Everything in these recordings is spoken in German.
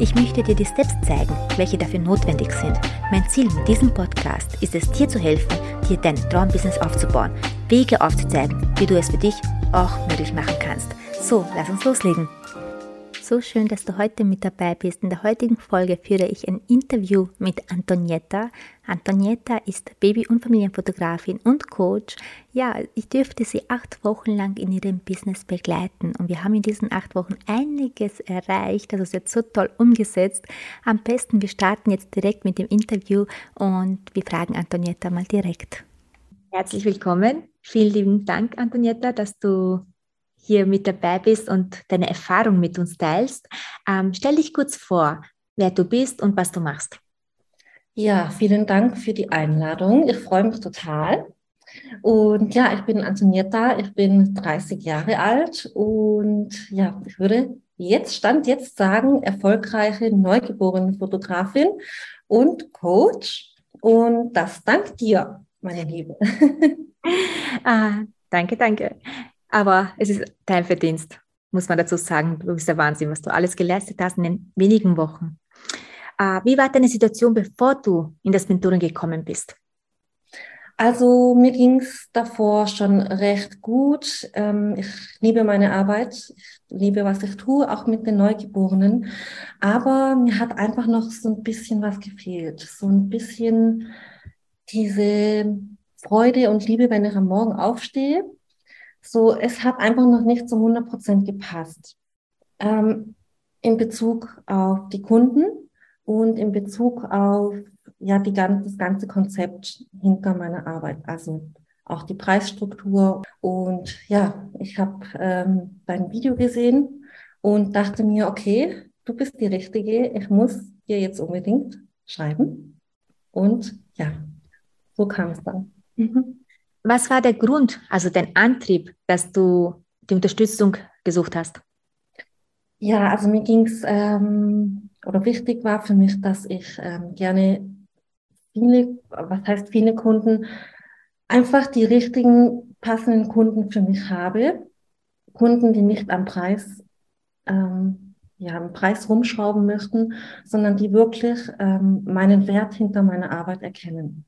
Ich möchte dir die Steps zeigen, welche dafür notwendig sind. Mein Ziel mit diesem Podcast ist es, dir zu helfen, dir dein Traumbusiness aufzubauen, Wege aufzuzeigen, wie du es für dich auch möglich machen kannst. So, lass uns loslegen. So schön, dass du heute mit dabei bist. In der heutigen Folge führe ich ein Interview mit Antonietta. Antonietta ist Baby- und Familienfotografin und Coach. Ja, ich dürfte sie acht Wochen lang in ihrem Business begleiten und wir haben in diesen acht Wochen einiges erreicht. Also sie hat so toll umgesetzt. Am besten, wir starten jetzt direkt mit dem Interview und wir fragen Antonietta mal direkt. Herzlich willkommen. Vielen lieben Dank, Antonietta, dass du hier mit dabei bist und deine Erfahrung mit uns teilst. Ähm, stell dich kurz vor, wer du bist und was du machst. Ja, vielen Dank für die Einladung. Ich freue mich total. Und ja, ich bin Antonietta, ich bin 30 Jahre alt und ja, ich würde jetzt, Stand jetzt sagen, erfolgreiche neugeborene Fotografin und Coach. Und das dank dir, meine Liebe. ah, danke, danke. Aber es ist dein Verdienst, muss man dazu sagen. Du bist der Wahnsinn, was du alles geleistet hast in den wenigen Wochen. Äh, wie war deine Situation, bevor du in das Mentoring gekommen bist? Also mir ging es davor schon recht gut. Ähm, ich liebe meine Arbeit, ich liebe, was ich tue, auch mit den Neugeborenen. Aber mir hat einfach noch so ein bisschen was gefehlt. So ein bisschen diese Freude und Liebe, wenn ich am Morgen aufstehe so, es hat einfach noch nicht zu 100 Prozent gepasst. Ähm, in Bezug auf die Kunden und in Bezug auf ja, die, das ganze Konzept hinter meiner Arbeit. Also auch die Preisstruktur. Und ja, ich habe ähm, dein Video gesehen und dachte mir, okay, du bist die Richtige, ich muss dir jetzt unbedingt schreiben. Und ja, so kam es dann. Mhm. Was war der Grund, also dein Antrieb, dass du die Unterstützung gesucht hast? Ja, also mir ging es, ähm, oder wichtig war für mich, dass ich ähm, gerne viele, was heißt viele Kunden, einfach die richtigen, passenden Kunden für mich habe. Kunden, die nicht am Preis, ähm, ja, am Preis rumschrauben möchten, sondern die wirklich ähm, meinen Wert hinter meiner Arbeit erkennen.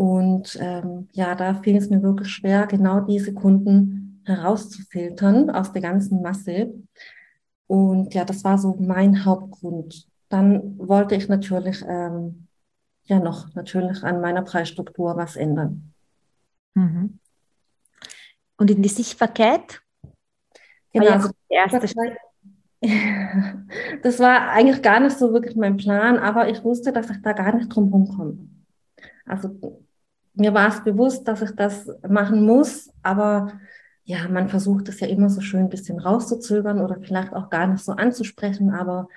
Und ähm, ja, da fiel es mir wirklich schwer, genau diese Kunden herauszufiltern aus der ganzen Masse. Und ja, das war so mein Hauptgrund. Dann wollte ich natürlich ähm, ja noch natürlich an meiner Preisstruktur was ändern. Mhm. Und in die Sichtbarkeit? Genau, ja also der erste. Das war eigentlich gar nicht so wirklich mein Plan, aber ich wusste, dass ich da gar nicht drum komme. Also mir war es bewusst, dass ich das machen muss, aber ja, man versucht es ja immer so schön ein bisschen rauszuzögern oder vielleicht auch gar nicht so anzusprechen, aber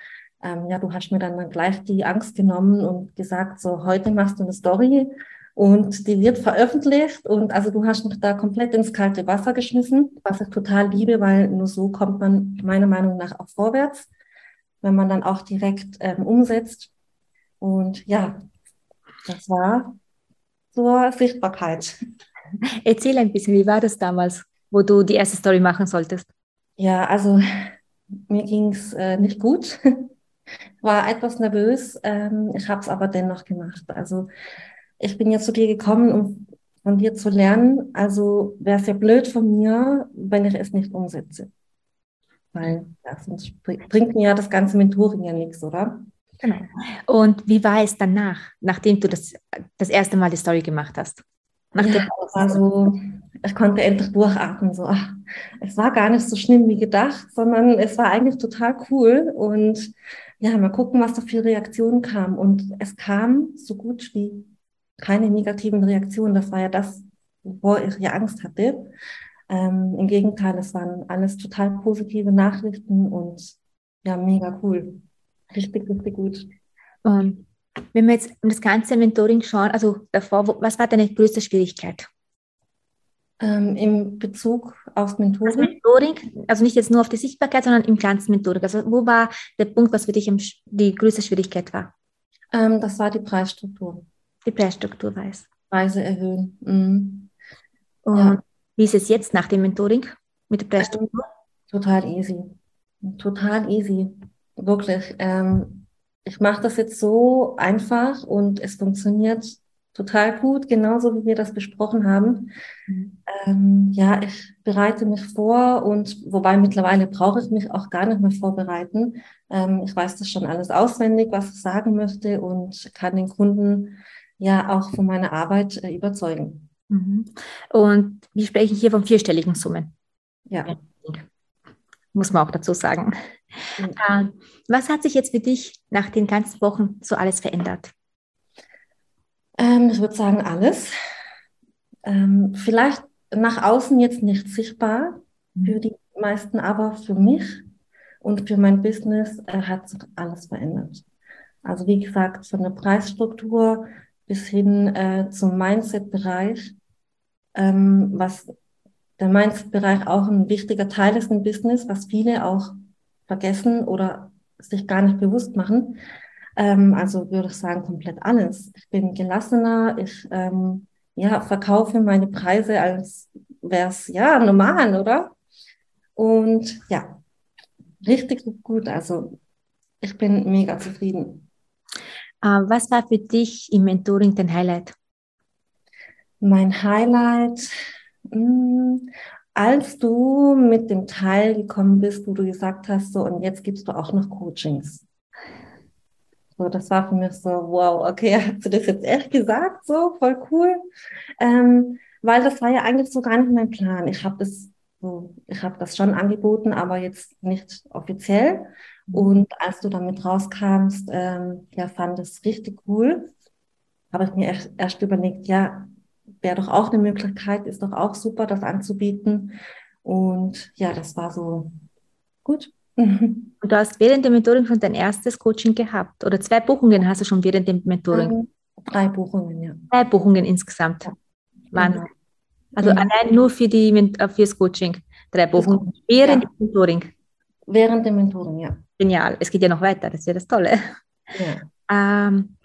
ähm, ja, du hast mir dann gleich die Angst genommen und gesagt, so heute machst du eine Story und die wird veröffentlicht und also du hast mich da komplett ins kalte Wasser geschmissen, was ich total liebe, weil nur so kommt man meiner Meinung nach auch vorwärts, wenn man dann auch direkt ähm, umsetzt. Und ja, das war zur Sichtbarkeit. Erzähl ein bisschen, wie war das damals, wo du die erste Story machen solltest? Ja, also mir ging es äh, nicht gut. War etwas nervös. Ähm, ich habe es aber dennoch gemacht. Also ich bin jetzt zu dir gekommen, um von dir zu lernen. Also wäre es ja blöd von mir, wenn ich es nicht umsetze. Weil ja, sonst bringt mir ja das ganze Mentoring ja nichts, oder? Genau. Und wie war es danach, nachdem du das, das erste Mal die Story gemacht hast? ja, also ich konnte endlich durchatmen. So, ach, es war gar nicht so schlimm wie gedacht, sondern es war eigentlich total cool. Und ja, mal gucken, was da für Reaktionen kam. Und es kam so gut wie keine negativen Reaktionen. Das war ja das, wovor ich ja Angst hatte. Ähm, Im Gegenteil, es waren alles total positive Nachrichten und ja, mega cool. Richtig, richtig gut. Und Wenn wir jetzt das ganze Mentoring schauen, also davor, was war deine größte Schwierigkeit? Ähm, Im Bezug auf Mentoring? Das Mentoring, also nicht jetzt nur auf die Sichtbarkeit, sondern im ganzen Mentoring. Also wo war der Punkt, was für dich die größte Schwierigkeit war? Ähm, das war die Preisstruktur. Die Preisstruktur war es. Preise erhöhen. Mhm. Und ja. wie ist es jetzt nach dem Mentoring mit der Preisstruktur? Ähm, total easy. Total easy. Wirklich. Ähm, ich mache das jetzt so einfach und es funktioniert total gut, genauso wie wir das besprochen haben. Mhm. Ähm, ja, ich bereite mich vor und wobei mittlerweile brauche ich mich auch gar nicht mehr vorbereiten. Ähm, ich weiß das schon alles auswendig, was ich sagen möchte und kann den Kunden ja auch von meiner Arbeit äh, überzeugen. Mhm. Und wir sprechen hier von vierstelligen Summen. Ja. Muss man auch dazu sagen. Mhm. was hat sich jetzt für dich nach den ganzen Wochen so alles verändert? Ähm, ich würde sagen, alles. Ähm, vielleicht nach außen jetzt nicht sichtbar mhm. für die meisten, aber für mich und für mein Business äh, hat sich alles verändert. Also wie gesagt, von der Preisstruktur bis hin äh, zum Mindset-Bereich, ähm, was der Mindset-Bereich auch ein wichtiger Teil ist im Business, was viele auch vergessen oder sich gar nicht bewusst machen. Ähm, also würde ich sagen, komplett alles. Ich bin gelassener, ich ähm, ja, verkaufe meine Preise, als wäre es ja normal, oder? Und ja, richtig gut. Also ich bin mega zufrieden. Uh, was war für dich im Mentoring dein Highlight? Mein Highlight, hm, als du mit dem Teil gekommen bist, wo du gesagt hast, so und jetzt gibst du auch noch Coachings. So, das war für mich so, wow, okay, hast du das jetzt echt gesagt? So, voll cool. Ähm, weil das war ja eigentlich so gar nicht mein Plan. Ich habe das so, ich habe das schon angeboten, aber jetzt nicht offiziell. Mhm. Und als du damit rauskamst, ähm, ja, fand es richtig cool. Habe ich mir erst, erst überlegt, ja, wäre doch auch eine Möglichkeit, ist doch auch super, das anzubieten. Und ja, das war so gut. Und du hast während dem Mentoring schon dein erstes Coaching gehabt oder zwei Buchungen hast du schon während dem Mentoring? Ähm, drei Buchungen, ja. Drei Buchungen insgesamt. Ja. Wahnsinn. Genau. Also genau. allein nur für die äh, fürs Coaching drei Buchungen während ja. dem Mentoring. Während dem Mentoring, ja. Genial. Es geht ja noch weiter. Das ist ja das Tolle. Ja. Ähm,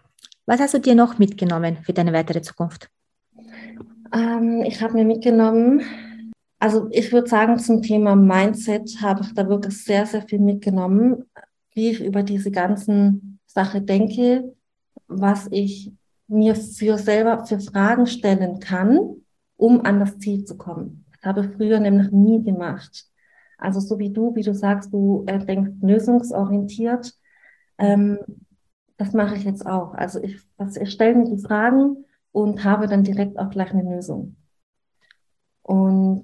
was hast du dir noch mitgenommen für deine weitere Zukunft? Ähm, ich habe mir mitgenommen, also ich würde sagen, zum Thema Mindset habe ich da wirklich sehr, sehr viel mitgenommen, wie ich über diese ganzen Sache denke, was ich mir für selber für Fragen stellen kann, um an das Ziel zu kommen. Das habe ich früher nämlich nie gemacht. Also so wie du, wie du sagst, du äh, denkst lösungsorientiert. Ähm, das mache ich jetzt auch. Also ich, ich stelle mir die Fragen und habe dann direkt auch gleich eine Lösung. Und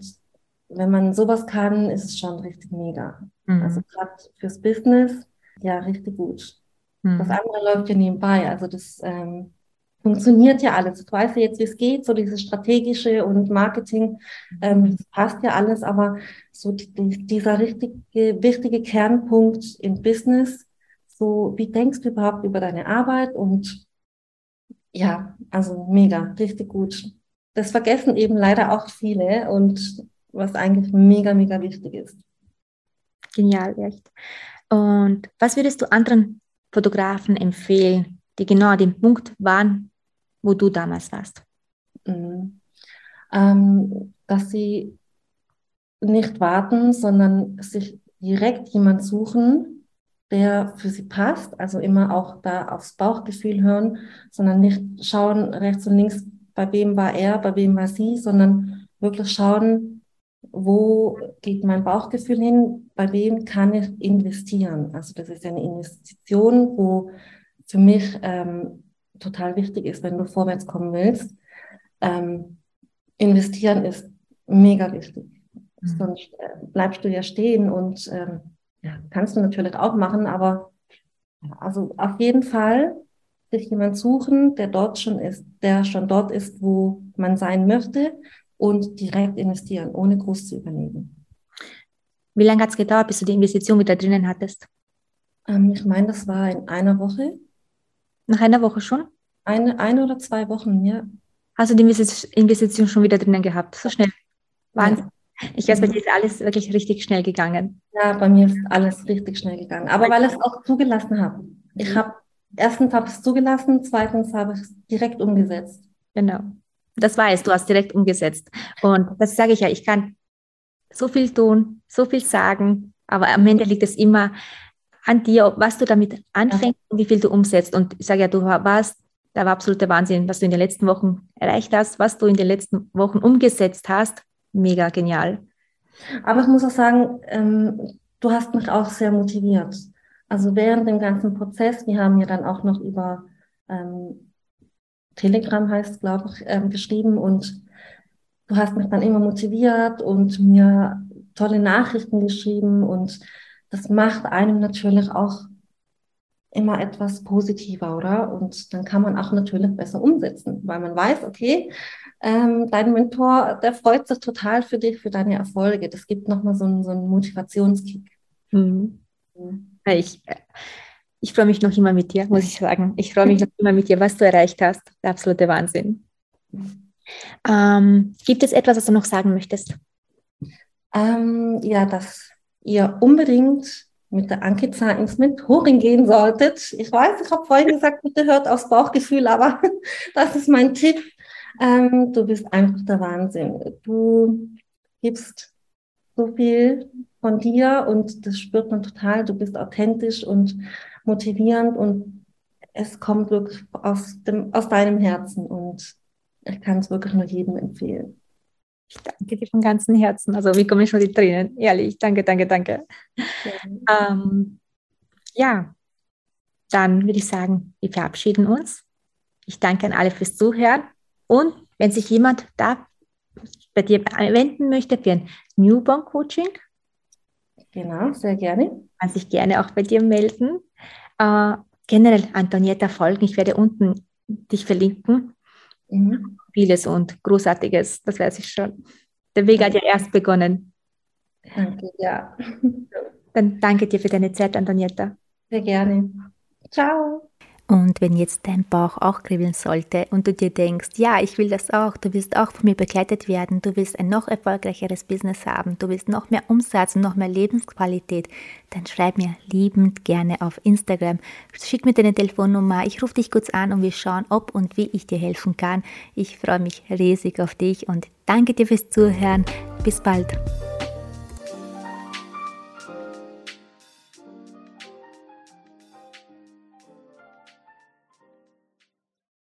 wenn man sowas kann, ist es schon richtig mega. Mhm. Also gerade fürs Business, ja, richtig gut. Mhm. Das andere läuft ja nebenbei. Also das ähm, funktioniert ja alles. Ich weiß ja jetzt, wie es geht, so dieses strategische und Marketing, ähm, das passt ja alles, aber so die, dieser richtige, wichtige Kernpunkt im Business, so wie denkst du überhaupt über deine Arbeit und ja, also mega, richtig gut. Das vergessen eben leider auch viele und was eigentlich mega, mega wichtig ist. Genial, echt. Und was würdest du anderen Fotografen empfehlen, die genau an dem Punkt waren, wo du damals warst? Mhm. Ähm, dass sie nicht warten, sondern sich direkt jemand suchen, der für sie passt. Also immer auch da aufs Bauchgefühl hören, sondern nicht schauen rechts und links, bei wem war er, bei wem war sie, sondern wirklich schauen, wo geht mein Bauchgefühl hin, bei wem kann ich investieren. Also das ist eine Investition, wo für mich ähm, total wichtig ist, wenn du vorwärts kommen willst. Ähm, investieren ist mega wichtig. Mhm. Sonst äh, bleibst du ja stehen und ähm, ja, kannst du natürlich auch machen, aber also auf jeden Fall sich jemand suchen, der dort schon ist, der schon dort ist, wo man sein möchte und direkt investieren, ohne groß zu überlegen. Wie lange hat es gedauert, bis du die Investition wieder drinnen hattest? Ähm, ich meine, das war in einer Woche. Nach einer Woche schon? Eine, eine oder zwei Wochen, ja. Hast du die Investition schon wieder drinnen gehabt? So schnell. Wahnsinn. Ja. Ich weiß, bei dir ist alles wirklich richtig schnell gegangen. Ja, bei mir ist alles richtig schnell gegangen. Aber weil ich es auch zugelassen habe. Ich habe erstens habe ich es zugelassen, zweitens habe ich es direkt umgesetzt. Genau. Das war es, du hast direkt umgesetzt. Und das sage ich ja, ich kann so viel tun, so viel sagen, aber am Ende liegt es immer an dir, was du damit anfängst und wie viel du umsetzt. Und ich sage ja, du warst, da war absoluter Wahnsinn, was du in den letzten Wochen erreicht hast, was du in den letzten Wochen umgesetzt hast. Mega genial. Aber ich muss auch sagen, ähm, du hast mich auch sehr motiviert. Also während dem ganzen Prozess, wir haben ja dann auch noch über ähm, Telegram heißt, glaube ich, ähm, geschrieben und du hast mich dann immer motiviert und mir tolle Nachrichten geschrieben und das macht einem natürlich auch immer etwas positiver, oder? Und dann kann man auch natürlich besser umsetzen, weil man weiß, okay, ähm, dein Mentor, der freut sich total für dich, für deine Erfolge. Das gibt nochmal so einen, so einen Motivationskick. Mhm. Ich, ich freue mich noch immer mit dir, muss ich sagen. Ich freue mich noch immer mit dir, was du erreicht hast. Der absolute Wahnsinn. Ähm, gibt es etwas, was du noch sagen möchtest? Ähm, ja, dass ihr unbedingt mit der Anke ins Mentoring gehen solltet. Ich weiß, ich habe vorhin gesagt, bitte hört aufs Bauchgefühl, aber das ist mein Tipp. Ähm, du bist einfach der Wahnsinn. Du gibst so viel von dir und das spürt man total. Du bist authentisch und motivierend und es kommt wirklich aus, dem, aus deinem Herzen und ich kann es wirklich nur jedem empfehlen. Ich danke dir von ganzem Herzen. Also wie kommen schon die Tränen? Ehrlich, danke, danke, danke. Ja, ähm, ja. dann würde ich sagen, wir verabschieden uns. Ich danke an alle fürs Zuhören. Und wenn sich jemand da bei dir wenden möchte für ein Newborn Coaching, genau, sehr gerne. Kann sich gerne auch bei dir melden. Äh, generell Antonietta folgen. Ich werde unten dich verlinken. Mhm. Vieles und Großartiges, das weiß ich schon. Der Weg hat ja erst begonnen. Danke, ja. Dann danke dir für deine Zeit, Antonietta. Sehr gerne. Ciao. Und wenn jetzt dein Bauch auch kribbeln sollte und du dir denkst, ja, ich will das auch, du willst auch von mir begleitet werden, du willst ein noch erfolgreicheres Business haben, du willst noch mehr Umsatz und noch mehr Lebensqualität, dann schreib mir liebend gerne auf Instagram, schick mir deine Telefonnummer, ich rufe dich kurz an und wir schauen, ob und wie ich dir helfen kann. Ich freue mich riesig auf dich und danke dir fürs Zuhören. Bis bald.